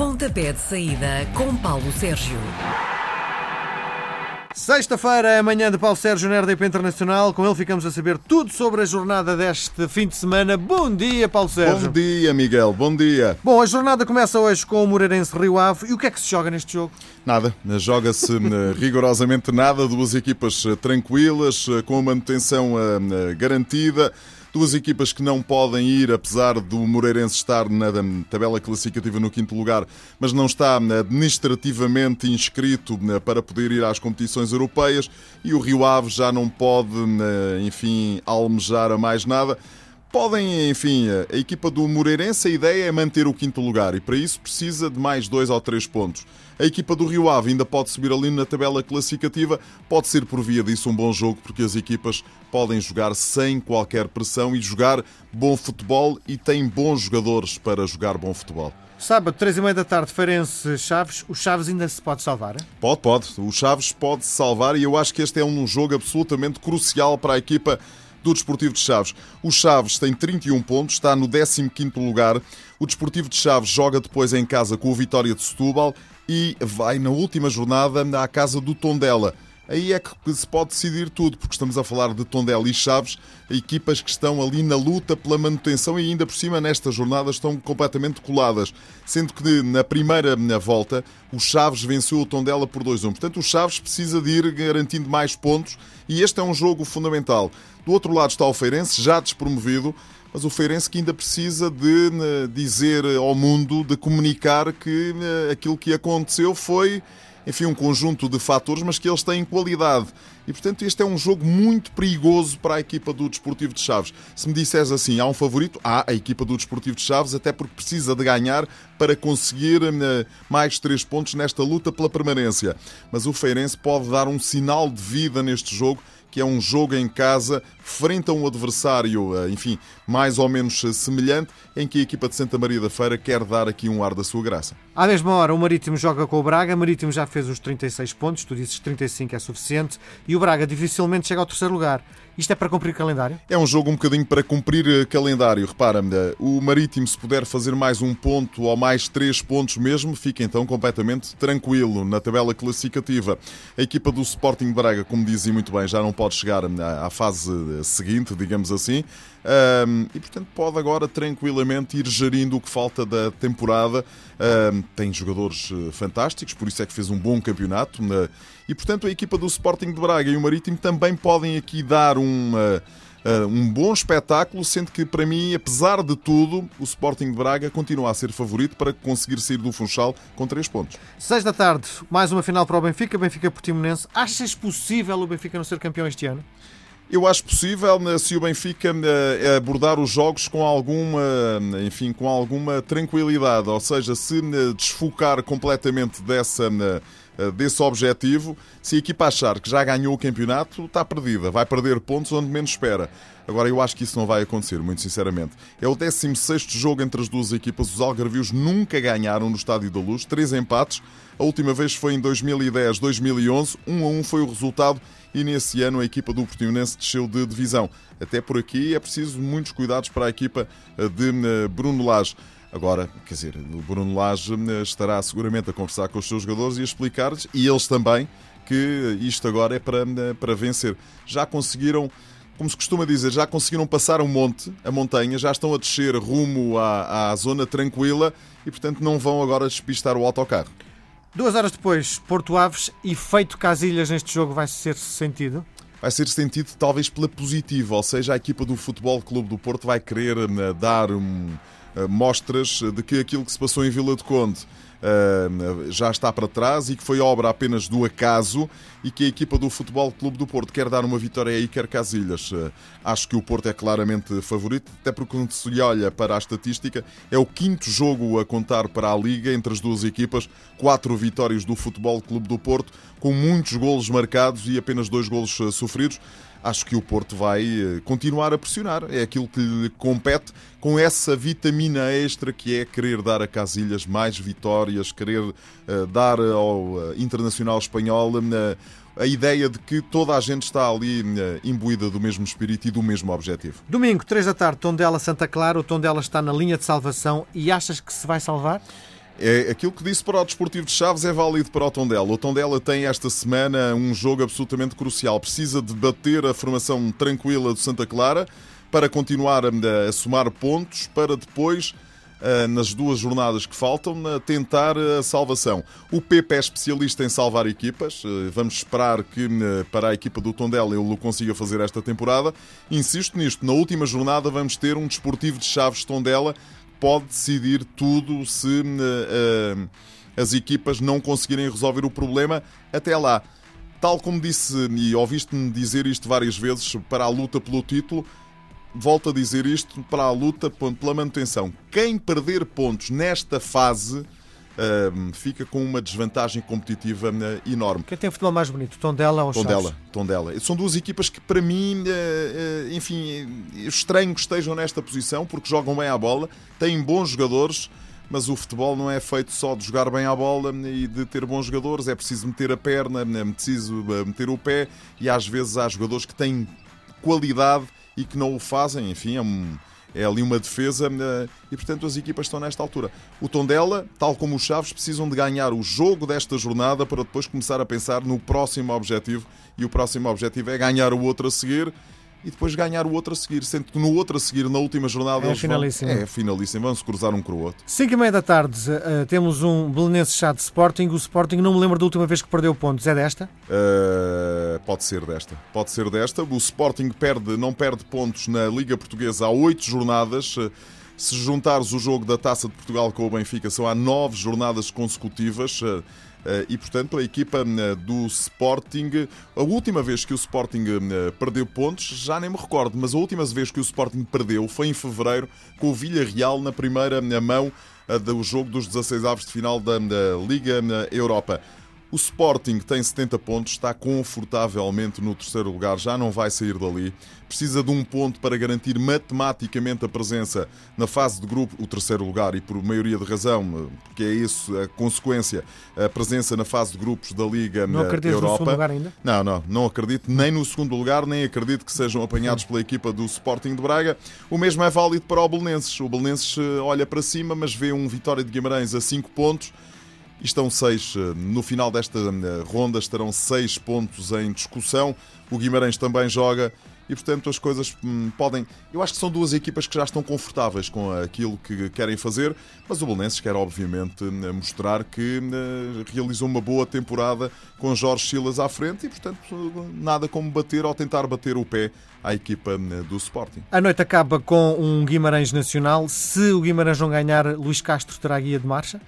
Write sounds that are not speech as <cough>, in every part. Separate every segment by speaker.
Speaker 1: Pontapé de saída com Paulo Sérgio.
Speaker 2: Sexta-feira é amanhã de Paulo Sérgio na RDP Internacional. Com ele ficamos a saber tudo sobre a jornada deste fim de semana. Bom dia, Paulo Sérgio.
Speaker 3: Bom dia, Miguel. Bom dia.
Speaker 2: Bom, a jornada começa hoje com o Moreirense Rio Ave. E o que é que se joga neste jogo?
Speaker 3: Nada. Joga-se <laughs> eh, rigorosamente nada. Duas equipas eh, tranquilas, eh, com a manutenção garantida. Duas equipas que não podem ir, apesar do Moreirense estar na tabela classificativa no quinto lugar, mas não está administrativamente inscrito para poder ir às competições europeias e o Rio Ave já não pode, enfim, almejar a mais nada. Podem, enfim, a equipa do Moreirense, a ideia é manter o quinto lugar e para isso precisa de mais dois ou três pontos. A equipa do Rio Ave ainda pode subir ali na tabela classificativa. Pode ser por via disso um bom jogo, porque as equipas podem jogar sem qualquer pressão e jogar bom futebol e têm bons jogadores para jogar bom futebol.
Speaker 2: Sábado, três e meia da tarde, Feirense Chaves. O Chaves ainda se pode salvar?
Speaker 3: Pode, pode. O Chaves pode se salvar e eu acho que este é um jogo absolutamente crucial para a equipa do Desportivo de Chaves. O Chaves tem 31 pontos, está no 15º lugar. O Desportivo de Chaves joga depois em casa com o Vitória de Setúbal e vai na última jornada à casa do Tondela. Aí é que se pode decidir tudo, porque estamos a falar de Tondela e Chaves, equipas que estão ali na luta pela manutenção e ainda por cima nesta jornada estão completamente coladas. Sendo que na primeira volta o Chaves venceu o Tondela por 2-1. Portanto, o Chaves precisa de ir garantindo mais pontos e este é um jogo fundamental. Do outro lado está o Feirense, já despromovido, mas o Feirense que ainda precisa de né, dizer ao mundo, de comunicar que né, aquilo que aconteceu foi, enfim, um conjunto de fatores, mas que eles têm qualidade. E, portanto, este é um jogo muito perigoso para a equipa do Desportivo de Chaves. Se me disseres assim, há um favorito, há a equipa do Desportivo de Chaves, até porque precisa de ganhar para conseguir mais três pontos nesta luta pela permanência. Mas o Feirense pode dar um sinal de vida neste jogo que é um jogo em casa frente a um adversário, eh, enfim, mais ou menos semelhante, em que a equipa de Santa Maria da Feira quer dar aqui um ar da sua graça.
Speaker 2: À mesma hora, o Marítimo joga com o Braga. O Marítimo já fez os 36 pontos, tu dizes que 35 é suficiente, e o Braga dificilmente chega ao terceiro lugar. Isto é para cumprir calendário?
Speaker 3: É um jogo um bocadinho para cumprir eh, calendário. Repara, eh, o Marítimo, se puder fazer mais um ponto ou mais três pontos mesmo, fica então completamente tranquilo na tabela classificativa. A equipa do Sporting Braga, como dizia muito bem, já não pode chegar à fase seguinte, digamos assim. Um, e portanto pode agora tranquilamente ir gerindo o que falta da temporada. Um, tem jogadores eh, fantásticos, por isso é que fez um bom campeonato. Né? E portanto a equipa do Sporting de Braga e o Marítimo também podem aqui dar um. Uh, um bom espetáculo, sendo que para mim, apesar de tudo, o Sporting de Braga continua a ser favorito para conseguir sair do Funchal com 3 pontos.
Speaker 2: 6 da tarde, mais uma final para o Benfica, Benfica Portimonense. Achas possível o Benfica não ser campeão este ano?
Speaker 3: Eu acho possível né, se o Benfica né, abordar os jogos com alguma, enfim, com alguma tranquilidade, ou seja, se desfocar completamente dessa desse objetivo, se a equipa achar que já ganhou o campeonato, está perdida, vai perder pontos onde menos espera. Agora, eu acho que isso não vai acontecer, muito sinceramente. É o 16 jogo entre as duas equipas. Os Algarvios nunca ganharam no Estádio da Luz, três empates. A última vez foi em 2010, 2011. 1 a 1 foi o resultado e nesse ano a equipa do Portimonense desceu de divisão. Até por aqui é preciso muitos cuidados para a equipa eh, de eh, Bruno Lage. Agora, quer dizer, o Bruno Lage eh, estará seguramente a conversar com os seus jogadores e a explicar-lhes, e eles também, que isto agora é para, para vencer. Já conseguiram como se costuma dizer, já conseguiram passar um monte, a montanha, já estão a descer rumo à, à zona tranquila e, portanto, não vão agora despistar o autocarro.
Speaker 2: Duas horas depois, Porto Aves e feito Casilhas neste jogo vai ser sentido?
Speaker 3: Vai ser sentido talvez pela positiva, ou seja, a equipa do Futebol Clube do Porto vai querer uh, dar um, mostras de que aquilo que se passou em Vila de Conde uh, já está para trás e que foi obra apenas do acaso e que a equipa do Futebol Clube do Porto quer dar uma vitória aí, quer Casilhas. Uh, acho que o Porto é claramente favorito, até porque quando se olha para a estatística, é o quinto jogo a contar para a Liga entre as duas equipas, quatro vitórias do Futebol Clube do Porto, com muitos golos marcados e apenas dois golos sofridos acho que o Porto vai eh, continuar a pressionar. É aquilo que lhe compete com essa vitamina extra que é querer dar a Casilhas mais vitórias, querer uh, dar ao uh, Internacional Espanhol a ideia de que toda a gente está ali imbuída do mesmo espírito e do mesmo objetivo.
Speaker 2: Domingo, 3 da tarde, Tondela Santa Clara. O Tondela está na linha de salvação e achas que se vai salvar?
Speaker 3: É, aquilo que disse para o Desportivo de Chaves é válido para o Tondela. O Tondela tem esta semana um jogo absolutamente crucial. Precisa de bater a formação tranquila do Santa Clara para continuar a, a somar pontos, para depois eh, nas duas jornadas que faltam, tentar a salvação. O Pepe é especialista em salvar equipas. Eh, vamos esperar que eh, para a equipa do Tondela ele o consiga fazer esta temporada. Insisto nisto, na última jornada vamos ter um desportivo de Chaves Tondela pode decidir tudo se as equipas não conseguirem resolver o problema até lá. Tal como disse, e ouviste-me dizer isto várias vezes, para a luta pelo título, volto a dizer isto, para a luta pela manutenção. Quem perder pontos nesta fase fica com uma desvantagem competitiva uh, enorme.
Speaker 2: Quem tem o futebol mais bonito, Tondela ou
Speaker 3: Tondela,
Speaker 2: Chaves?
Speaker 3: Tondela. São duas equipas que, para mim, uh, enfim, estranho que estejam nesta posição, porque jogam bem à bola, têm bons jogadores, mas o futebol não é feito só de jogar bem à bola e de ter bons jogadores, é preciso meter a perna, é preciso meter o pé, e às vezes há jogadores que têm qualidade e que não o fazem. Enfim, é, um, é ali uma defesa eh, e, portanto, as equipas estão nesta altura. O Tondela, tal como os Chaves, precisam de ganhar o jogo desta jornada para depois começar a pensar no próximo objetivo e o próximo objetivo é ganhar o outro a seguir e depois ganhar o outro a seguir, sendo que no outro a seguir, na última jornada,
Speaker 2: é finalíssimo.
Speaker 3: Vão, é finalíssimo, vão-se cruzar um com o outro.
Speaker 2: 5 e meia da tarde uh, temos um Belenense chá de Sporting. O Sporting não me lembro da última vez que perdeu pontos, é desta?
Speaker 3: Uh, pode ser desta. Pode ser desta. O Sporting perde, não perde pontos na Liga Portuguesa há oito jornadas. Se juntares o jogo da Taça de Portugal com o Benfica, são há nove jornadas consecutivas. Eh, e, portanto, a equipa eh, do Sporting, a última vez que o Sporting eh, perdeu pontos, já nem me recordo, mas a última vez que o Sporting perdeu foi em fevereiro com o Villarreal na primeira mão do jogo dos 16 avos de final da Liga Europa. O Sporting tem 70 pontos, está confortavelmente no terceiro lugar, já não vai sair dali. Precisa de um ponto para garantir matematicamente a presença na fase de grupo, o terceiro lugar, e por maioria de razão, porque é isso a consequência, a presença na fase de grupos da Liga
Speaker 2: não
Speaker 3: Europa.
Speaker 2: no segundo lugar ainda?
Speaker 3: Não, não, não acredito nem no segundo lugar, nem acredito que sejam apanhados pela equipa do Sporting de Braga. O mesmo é válido para o Belenenses. O Belenenses eh, olha para cima, mas vê um Vitória de Guimarães a 5 pontos estão seis, eh, no final desta eh, ronda estarão seis pontos em discussão. O Guimarães também joga e, portanto, as coisas hum, podem. Eu acho que são duas equipas que já estão confortáveis com aquilo que querem fazer, mas o Belenenses quer, obviamente, hum, mostrar que hum, realizou uma boa temporada com Jorge Silas à frente e, portanto, nada como bater ou tentar bater o pé à equipa do Sporting.
Speaker 2: A noite acaba com um Guimarães Nacional. Se o Guimarães não ganhar, Luís Castro terá guia de marcha?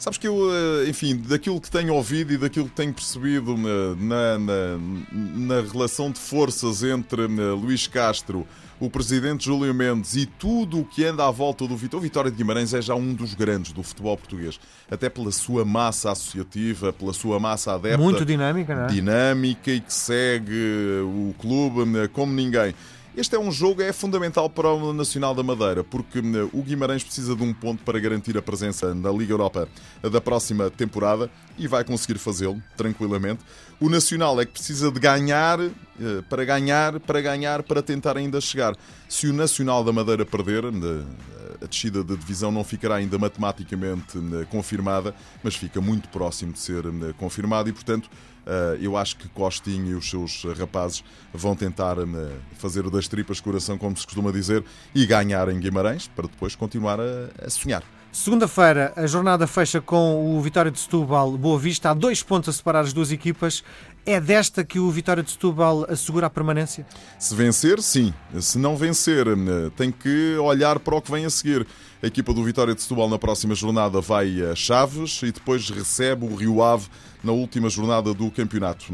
Speaker 3: Sabes que eu, eh, enfim, daquilo que tenho ouvido e daquilo que tenho percebido na, na, na relação de forças entre Luís Castro, o presidente Júlio Mendes e tudo o que anda à volta do Vitória. O Vitória de Guimarães é já um dos grandes do futebol português, até pela sua massa associativa, pela sua massa adepta.
Speaker 2: Muito dinâmica, não é?
Speaker 3: Dinâmica e que segue o clube como ninguém. Este é um jogo é fundamental para o Nacional da Madeira, porque hum, o Guimarães precisa de um ponto para garantir a presença na Liga Europa da próxima temporada e vai conseguir fazê-lo tranquilamente. O Nacional é que precisa de ganhar para ganhar, para ganhar, para tentar ainda chegar. Se o Nacional da Madeira perder, hum, a descida de divisão não ficará ainda matematicamente hum, confirmada, mas fica muito próximo de ser confirmada e, portanto, eh, eu acho que Costinho e os seus rapazes vão tentar eh, fazer das tripas coração, como se costuma dizer, e ganhar em Guimarães para depois continuar a, sonhar.
Speaker 2: Segunda-feira, a jornada fecha com o Vitória de Setúbal Boa Vista. Há dois pontos a separar as duas equipas. É desta que o Vitória de Setúbal assegura a permanência?
Speaker 3: Se vencer, sim. Se não vencer, eh, tem que olhar para o que vem a seguir. A equipa do Vitória de Setúbal na próxima jornada vai a Chaves e depois recebe o Rio Ave na última jornada do campeonato.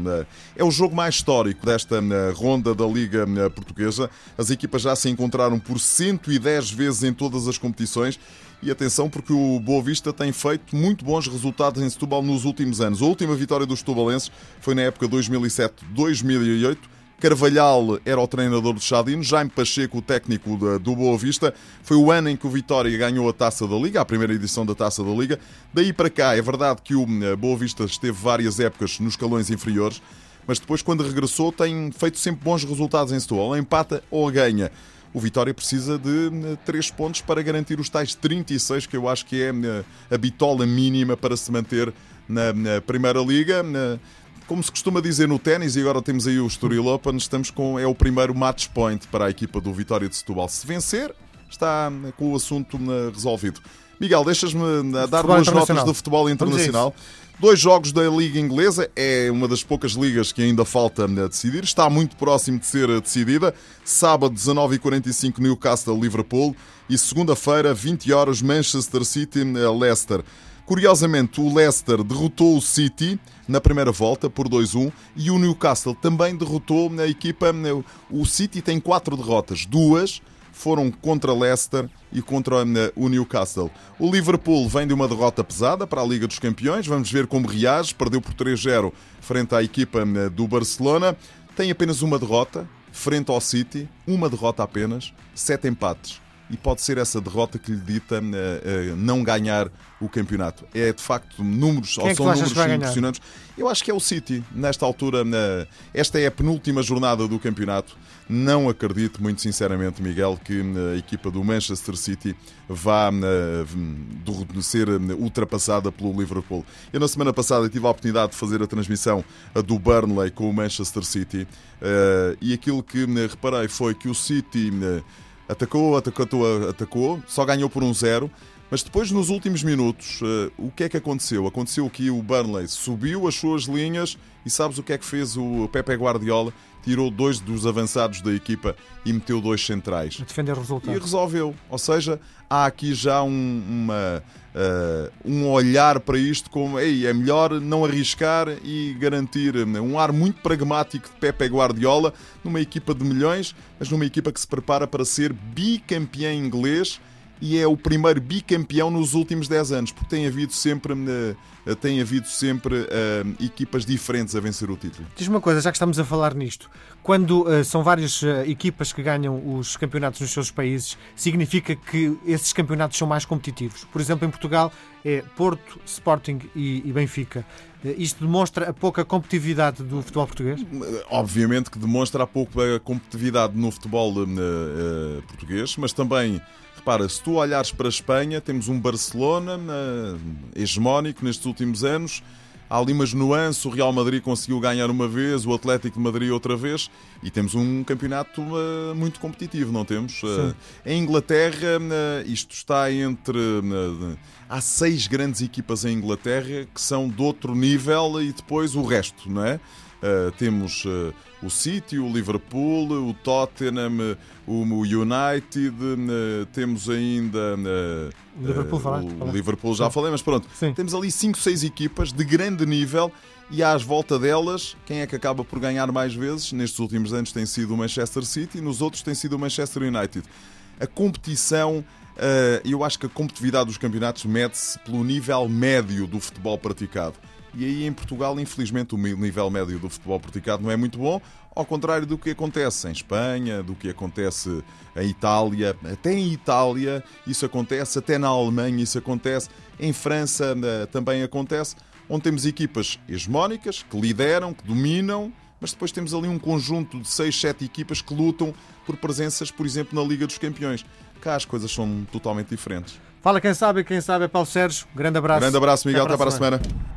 Speaker 3: É o jogo mais histórico desta ronda da Liga Portuguesa. As equipas já se encontraram por 110 vezes em todas as competições. E atenção, porque o Boa Vista tem feito muito bons resultados em Setúbal nos últimos anos. A última vitória dos setubalenses foi na época 2007-2008 Carvalhal era o treinador do Chadino, Jaime Pacheco, o técnico do Boa Vista. Foi o ano em que o Vitória ganhou a taça da Liga, a primeira edição da taça da Liga. Daí para cá, é verdade que o eh, Boa Vista esteve várias épocas nos escalões inferiores, mas depois, quando regressou, tem feito sempre bons resultados em Setúbal. Empata ou ganha. O Vitória precisa de 3 pontos para garantir os tais 36, que eu acho que é a bitola mínima para se manter na, na Primeira Liga. Na, como se costuma dizer no ténis, e agora temos aí o Estoril Open, estamos com, é o primeiro match point para a equipa do Vitória de Setúbal. Se vencer, está com o assunto resolvido. Miguel, deixas-me dar duas notas do futebol internacional. Dois jogos da Liga Inglesa, é uma das poucas ligas que ainda falta a decidir, está muito próximo de ser decidida. Sábado, 19h45, Newcastle-Liverpool e segunda-feira, 20 horas, Manchester City-Leicester. Curiosamente, o Leicester derrotou o City na primeira volta por 2-1 e o Newcastle também derrotou a equipa. O City tem quatro derrotas, duas foram contra Leicester e contra o Newcastle. O Liverpool vem de uma derrota pesada para a Liga dos Campeões. Vamos ver como reage. Perdeu por 3-0 frente à equipa do Barcelona. Tem apenas uma derrota frente ao City, uma derrota apenas, sete empates e pode ser essa derrota que lhe dita uh, uh, não ganhar o campeonato. É de facto números,
Speaker 2: Quem ou
Speaker 3: é
Speaker 2: são
Speaker 3: números
Speaker 2: impressionantes.
Speaker 3: Eu acho que é o City, nesta altura, uh, esta é a penúltima jornada do campeonato. Não acredito, muito sinceramente, Miguel, que a equipa do Manchester City vá ser ultrapassada pelo Liverpool. Eu, na semana passada, tive a oportunidade de fazer a transmissão do Burnley com o Manchester City e aquilo que reparei foi que o City Atacou, atacou, atacou, só ganhou por um zero. Mas depois, nos últimos minutos, uh, o que é que aconteceu? Aconteceu que o Burnley subiu as suas linhas e sabes o que é que fez o Pepe Guardiola? Tirou dois dos avançados da equipa e meteu dois centrais.
Speaker 2: Defender o resultado.
Speaker 3: E resolveu. Ou seja, há aqui já um, uma, uh, um olhar para isto como Ei, é melhor não arriscar e garantir um ar muito pragmático de Pepe Guardiola numa equipa de milhões, mas numa equipa que se prepara para ser bicampeão inglês e é o primeiro bicampeão nos últimos 10 anos, porque tem havido sempre, uh, tem havido sempre uh, equipas diferentes a vencer o título.
Speaker 2: Diz uma coisa, já que estamos a falar nisto, quando uh, são várias equipas que ganham os campeonatos nos seus países, significa que esses campeonatos são mais competitivos. Por exemplo, em Portugal é Porto, Sporting e, e Benfica. Isto demonstra a pouca competitividade do futebol português?
Speaker 3: Obviamente que demonstra a pouca competitividade no futebol português, mas também Repara, se tu olhares para a Espanha, temos um Barcelona hegemónico nestes últimos anos. Há ali umas nuances, o Real Madrid conseguiu ganhar uma vez, o Atlético de Madrid outra vez, e temos um campeonato uh, muito competitivo, não temos? Uh, em Inglaterra, uh, isto está entre. há seis grandes equipas em Inglaterra que são de outro nível e depois o resto, não é? Uh, temos uh, o City, o Liverpool, o Tottenham, o United, uh, temos ainda
Speaker 2: o Liverpool, falaste,
Speaker 3: o Liverpool já falei, mas pronto, Sim. temos ali 5, 6 equipas de grande nível e às volta delas, quem é que acaba por ganhar mais vezes? Nestes últimos anos tem sido o Manchester City, nos outros tem sido o Manchester United. A competição eu acho que a competitividade dos campeonatos mede-se pelo nível médio do futebol praticado. E aí em Portugal, infelizmente, o nível médio do futebol praticado não é muito bom, ao contrário do que acontece em Espanha, do que acontece em Itália. Até em Itália isso acontece, até na Alemanha isso acontece, em França eh, também acontece, onde temos equipas hegemónicas, que lideram, que dominam, mas depois temos ali um conjunto de 6, 7 equipas que lutam por presenças, por exemplo, na Liga dos Campeões. Cá as coisas são totalmente diferentes.
Speaker 2: Fala quem sabe, quem sabe é Paulo Sérgio. Grande abraço.
Speaker 3: Grande abraço, Miguel. Até para, Até para a semana. semana.